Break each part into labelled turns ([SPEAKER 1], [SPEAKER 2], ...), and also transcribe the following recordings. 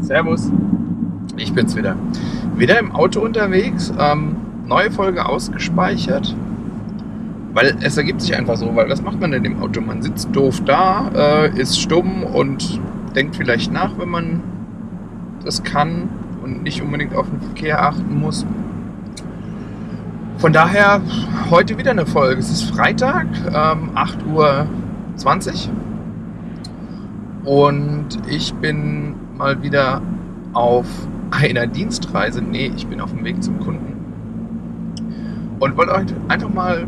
[SPEAKER 1] Servus, ich bin's wieder. Wieder im Auto unterwegs, ähm, neue Folge ausgespeichert, weil es ergibt sich einfach so, weil was macht man denn im Auto? Man sitzt doof da, äh, ist stumm und denkt vielleicht nach, wenn man das kann und nicht unbedingt auf den Verkehr achten muss. Von daher heute wieder eine Folge. Es ist Freitag, ähm, 8.20 Uhr und ich bin mal wieder auf einer Dienstreise. Nee, ich bin auf dem Weg zum Kunden. Und wollte euch einfach mal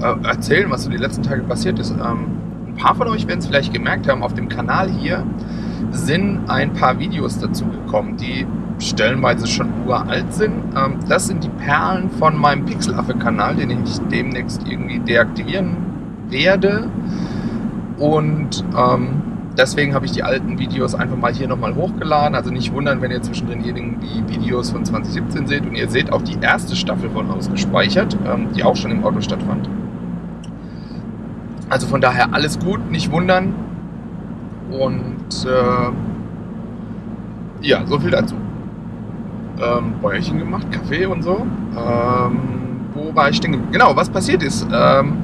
[SPEAKER 1] äh, erzählen, was so die letzten Tage passiert ist. Ähm, ein paar von euch werden es vielleicht gemerkt haben, auf dem Kanal hier sind ein paar Videos dazu gekommen, die stellenweise schon uralt sind. Ähm, das sind die Perlen von meinem Pixelaffe-Kanal, den ich demnächst irgendwie deaktivieren werde. Und ähm, deswegen habe ich die alten Videos einfach mal hier nochmal hochgeladen. Also nicht wundern, wenn ihr zwischendrin die Videos von 2017 seht. Und ihr seht auch die erste Staffel von ausgespeichert, ähm, die auch schon im Auto stattfand. Also von daher alles gut, nicht wundern. Und äh, ja, so viel dazu. Ähm, Bäuerchen gemacht, Kaffee und so. Ähm, wo war ich denn? Genau, was passiert ist. Ähm,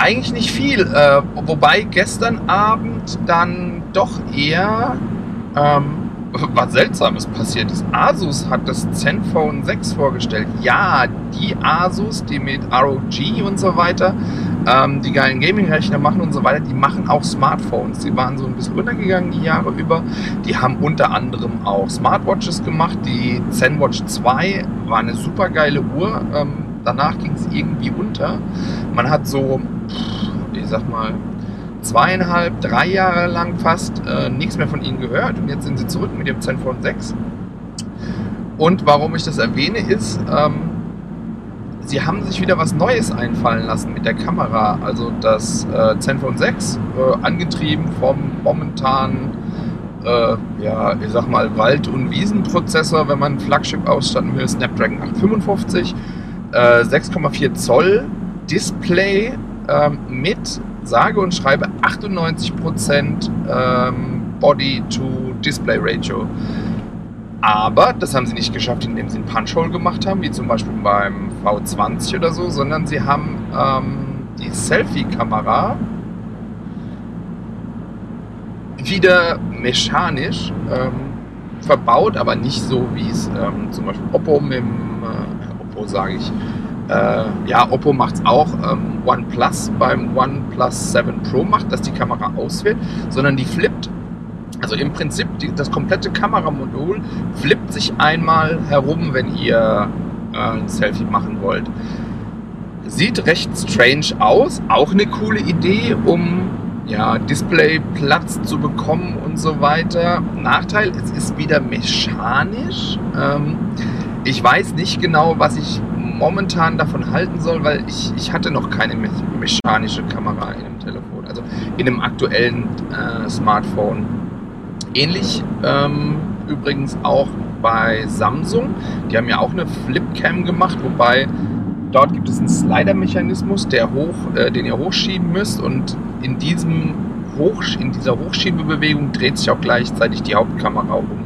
[SPEAKER 1] eigentlich nicht viel. Äh, wobei gestern Abend dann doch eher ähm, was Seltsames passiert ist. Asus hat das Zenfone 6 vorgestellt. Ja, die Asus, die mit ROG und so weiter ähm, die geilen Gaming-Rechner machen und so weiter, die machen auch Smartphones. Die waren so ein bisschen runtergegangen die Jahre über. Die haben unter anderem auch Smartwatches gemacht. Die ZenWatch 2 war eine super geile Uhr. Ähm, danach ging es irgendwie unter. Man hat so ich sag mal, zweieinhalb, drei Jahre lang fast äh, nichts mehr von ihnen gehört und jetzt sind sie zurück mit dem Zenfone 6. Und warum ich das erwähne, ist, ähm, sie haben sich wieder was Neues einfallen lassen mit der Kamera. Also das äh, Zenfone 6, äh, angetrieben vom momentanen, äh, ja, ich sag mal, Wald- und Wiesenprozessor, wenn man Flagship ausstatten will, Snapdragon 855, 6,4 äh, Zoll Display ähm, mit sage und schreibe 98% ähm, Body-to-Display-Ratio. Aber das haben sie nicht geschafft, indem sie einen Punch-Hole gemacht haben, wie zum Beispiel beim V20 oder so, sondern sie haben ähm, die Selfie-Kamera wieder mechanisch ähm, verbaut, aber nicht so, wie es ähm, zum Beispiel Oppo mit dem, äh, Oppo sage ich, ja, Oppo macht es auch. Ähm, OnePlus beim OnePlus 7 Pro macht, dass die Kamera ausfällt, sondern die flippt. Also im Prinzip die, das komplette Kameramodul flippt sich einmal herum, wenn ihr äh, ein Selfie machen wollt. Sieht recht strange aus, auch eine coole Idee, um ja, Displayplatz zu bekommen und so weiter. Nachteil, es ist wieder mechanisch. Ähm, ich weiß nicht genau, was ich momentan davon halten soll, weil ich, ich hatte noch keine me mechanische Kamera in einem Telefon, also in einem aktuellen äh, Smartphone. Ähnlich ähm, übrigens auch bei Samsung. Die haben ja auch eine Flipcam gemacht, wobei dort gibt es einen Slider-Mechanismus, der hoch, äh, den ihr hochschieben müsst und in diesem Hoch, in dieser Hochschiebebewegung dreht sich auch gleichzeitig die Hauptkamera um.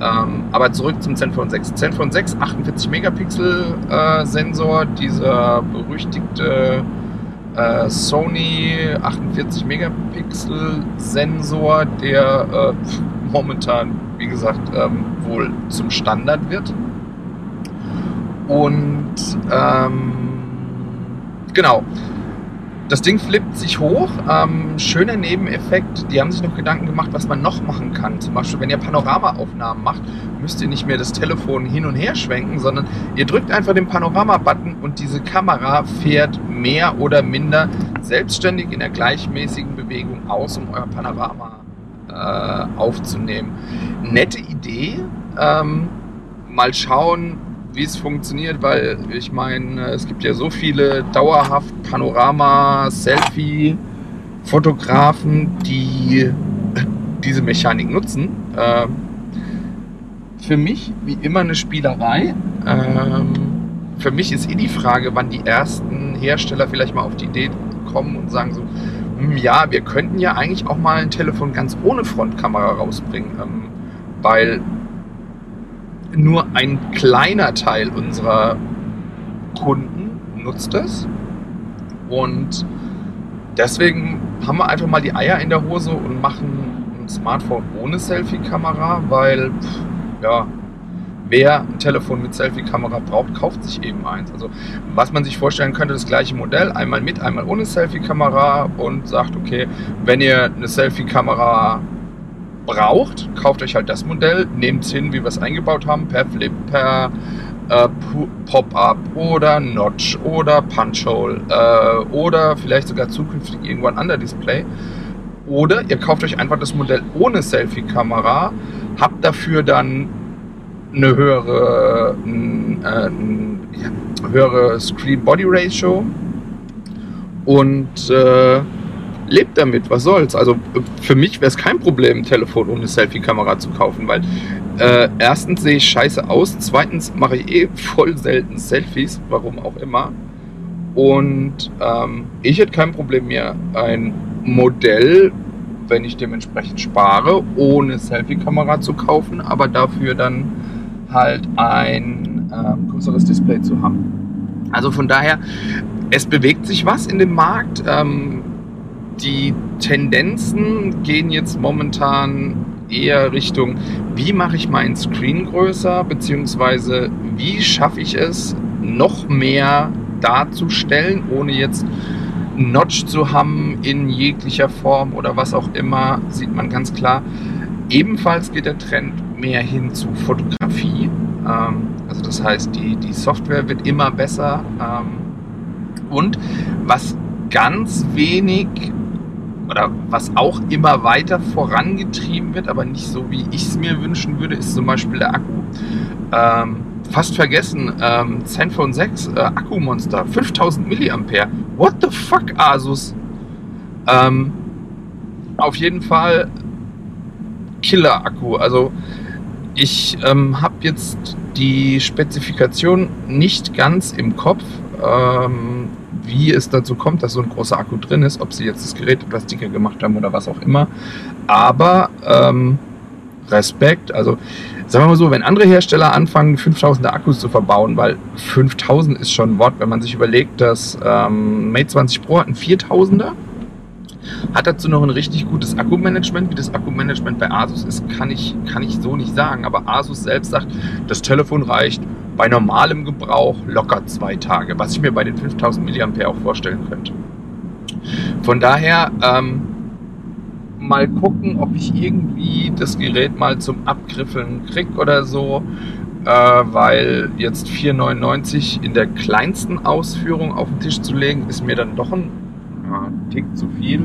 [SPEAKER 1] Ähm, aber zurück zum Zenfone 6. Zenfone 6, 48 Megapixel äh, Sensor, dieser berüchtigte äh, Sony 48 Megapixel Sensor, der äh, momentan, wie gesagt, ähm, wohl zum Standard wird. Und ähm, genau, das Ding flippt sich hoch. Ähm, schöner Nebeneffekt. Die haben sich noch Gedanken gemacht, was man noch machen kann. Zum Beispiel, wenn ihr Panoramaaufnahmen macht, müsst ihr nicht mehr das Telefon hin und her schwenken, sondern ihr drückt einfach den Panorama-Button und diese Kamera fährt mehr oder minder selbstständig in der gleichmäßigen Bewegung aus, um euer Panorama äh, aufzunehmen. Nette Idee. Ähm, mal schauen, wie es funktioniert, weil ich meine, es gibt ja so viele dauerhaft Panorama, Selfie, Fotografen, die diese Mechanik nutzen. Ähm, für mich wie immer eine Spielerei. Ähm, für mich ist eh die Frage, wann die ersten Hersteller vielleicht mal auf die Idee kommen und sagen so, hm, ja, wir könnten ja eigentlich auch mal ein Telefon ganz ohne Frontkamera rausbringen. Ähm, weil nur ein kleiner Teil unserer Kunden nutzt es. Und deswegen haben wir einfach mal die Eier in der Hose und machen ein Smartphone ohne Selfie-Kamera, weil, ja, wer ein Telefon mit Selfie-Kamera braucht, kauft sich eben eins. Also was man sich vorstellen könnte, das gleiche Modell, einmal mit, einmal ohne Selfie-Kamera und sagt, okay, wenn ihr eine Selfie-Kamera braucht, kauft euch halt das Modell, nehmt es hin, wie wir es eingebaut haben, per Flip, per äh, Pop-up oder Notch oder Punch-Hole äh, oder vielleicht sogar zukünftig irgendwann Under-Display. Oder ihr kauft euch einfach das Modell ohne Selfie-Kamera, habt dafür dann eine höhere, äh, höhere Screen-Body-Ratio und äh, lebt damit, was soll's. Also für mich wäre es kein Problem, ein Telefon ohne Selfie-Kamera zu kaufen, weil äh, erstens sehe ich scheiße aus, zweitens mache ich eh voll selten Selfies, warum auch immer. Und ähm, ich hätte kein Problem mehr, ein Modell, wenn ich dementsprechend spare, ohne Selfie-Kamera zu kaufen, aber dafür dann halt ein ähm, größeres Display zu haben. Also von daher, es bewegt sich was in dem Markt. Ähm, die Tendenzen gehen jetzt momentan eher Richtung, wie mache ich meinen Screen größer, beziehungsweise wie schaffe ich es, noch mehr darzustellen, ohne jetzt Notch zu haben in jeglicher Form oder was auch immer, sieht man ganz klar. Ebenfalls geht der Trend mehr hin zu Fotografie. Ähm, also das heißt, die, die Software wird immer besser. Ähm, und was ganz wenig oder was auch immer weiter vorangetrieben wird, aber nicht so, wie ich es mir wünschen würde, ist zum Beispiel der Akku. Ähm, fast vergessen, ähm, Zenfone 6 äh, Akkumonster, 5000 mAh. What the fuck, Asus? Ähm, auf jeden Fall Killer-Akku. Also ich ähm, habe jetzt die Spezifikation nicht ganz im Kopf. Ähm, wie es dazu kommt, dass so ein großer Akku drin ist, ob sie jetzt das Gerät etwas dicker gemacht haben oder was auch immer. Aber ähm, Respekt, also sagen wir mal so, wenn andere Hersteller anfangen, 5000er Akkus zu verbauen, weil 5000 ist schon ein Wort, wenn man sich überlegt, dass ähm, Mate 20 Pro hat einen 4000er, hat dazu noch ein richtig gutes Akkumanagement. Wie das Akkumanagement bei Asus ist, kann ich, kann ich so nicht sagen. Aber Asus selbst sagt, das Telefon reicht bei normalem Gebrauch locker zwei Tage, was ich mir bei den 5000 mAh auch vorstellen könnte. Von daher ähm, mal gucken, ob ich irgendwie das Gerät mal zum Abgriffeln krieg oder so, äh, weil jetzt 4,99 in der kleinsten Ausführung auf den Tisch zu legen, ist mir dann doch ein ja, Tick zu viel,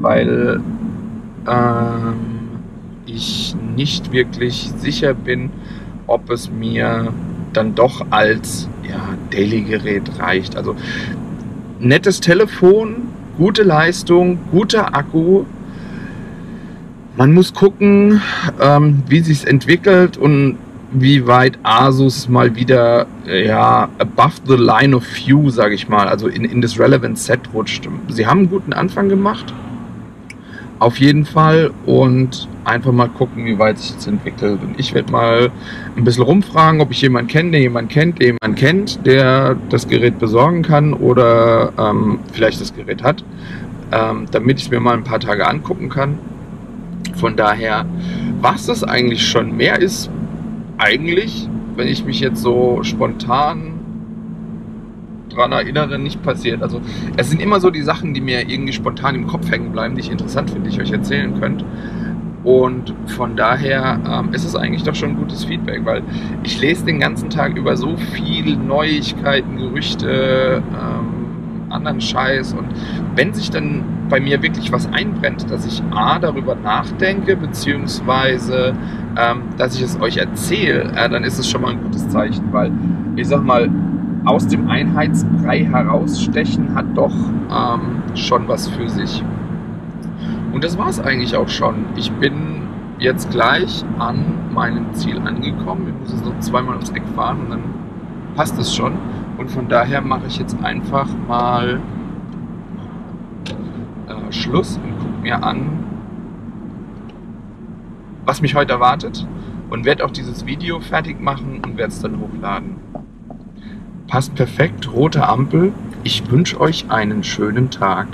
[SPEAKER 1] weil ähm, ich nicht wirklich sicher bin, ob es mir dann doch als ja, Daily-Gerät reicht. Also nettes Telefon, gute Leistung, guter Akku. Man muss gucken, ähm, wie sich entwickelt und wie weit Asus mal wieder ja above the line of view, sage ich mal, also in, in das Relevant Set rutscht. Sie haben einen guten Anfang gemacht, auf jeden Fall und einfach mal gucken, wie weit sich das entwickelt. Und ich werde mal ein bisschen rumfragen, ob ich jemanden kenne, der jemanden kennt, der jemanden kennt, der das Gerät besorgen kann oder ähm, vielleicht das Gerät hat, ähm, damit ich mir mal ein paar Tage angucken kann. Von daher, was das eigentlich schon mehr ist, eigentlich, wenn ich mich jetzt so spontan dran erinnere, nicht passiert. Also es sind immer so die Sachen, die mir irgendwie spontan im Kopf hängen bleiben, die ich interessant finde, die ich euch erzählen könnt. Und von daher ähm, ist es eigentlich doch schon ein gutes Feedback, weil ich lese den ganzen Tag über so viele Neuigkeiten, Gerüchte, ähm, anderen Scheiß. Und wenn sich dann bei mir wirklich was einbrennt, dass ich A darüber nachdenke, beziehungsweise ähm, dass ich es euch erzähle, äh, dann ist es schon mal ein gutes Zeichen, weil ich sag mal, aus dem Einheitsbrei herausstechen hat doch ähm, schon was für sich. Und das war es eigentlich auch schon. Ich bin jetzt gleich an meinem Ziel angekommen. Ich muss jetzt noch zweimal ums Eck fahren und dann passt es schon. Und von daher mache ich jetzt einfach mal äh, Schluss und gucke mir an, was mich heute erwartet. und werde auch dieses Video fertig machen und werde es dann hochladen. Passt perfekt, rote Ampel. Ich wünsche euch einen schönen Tag.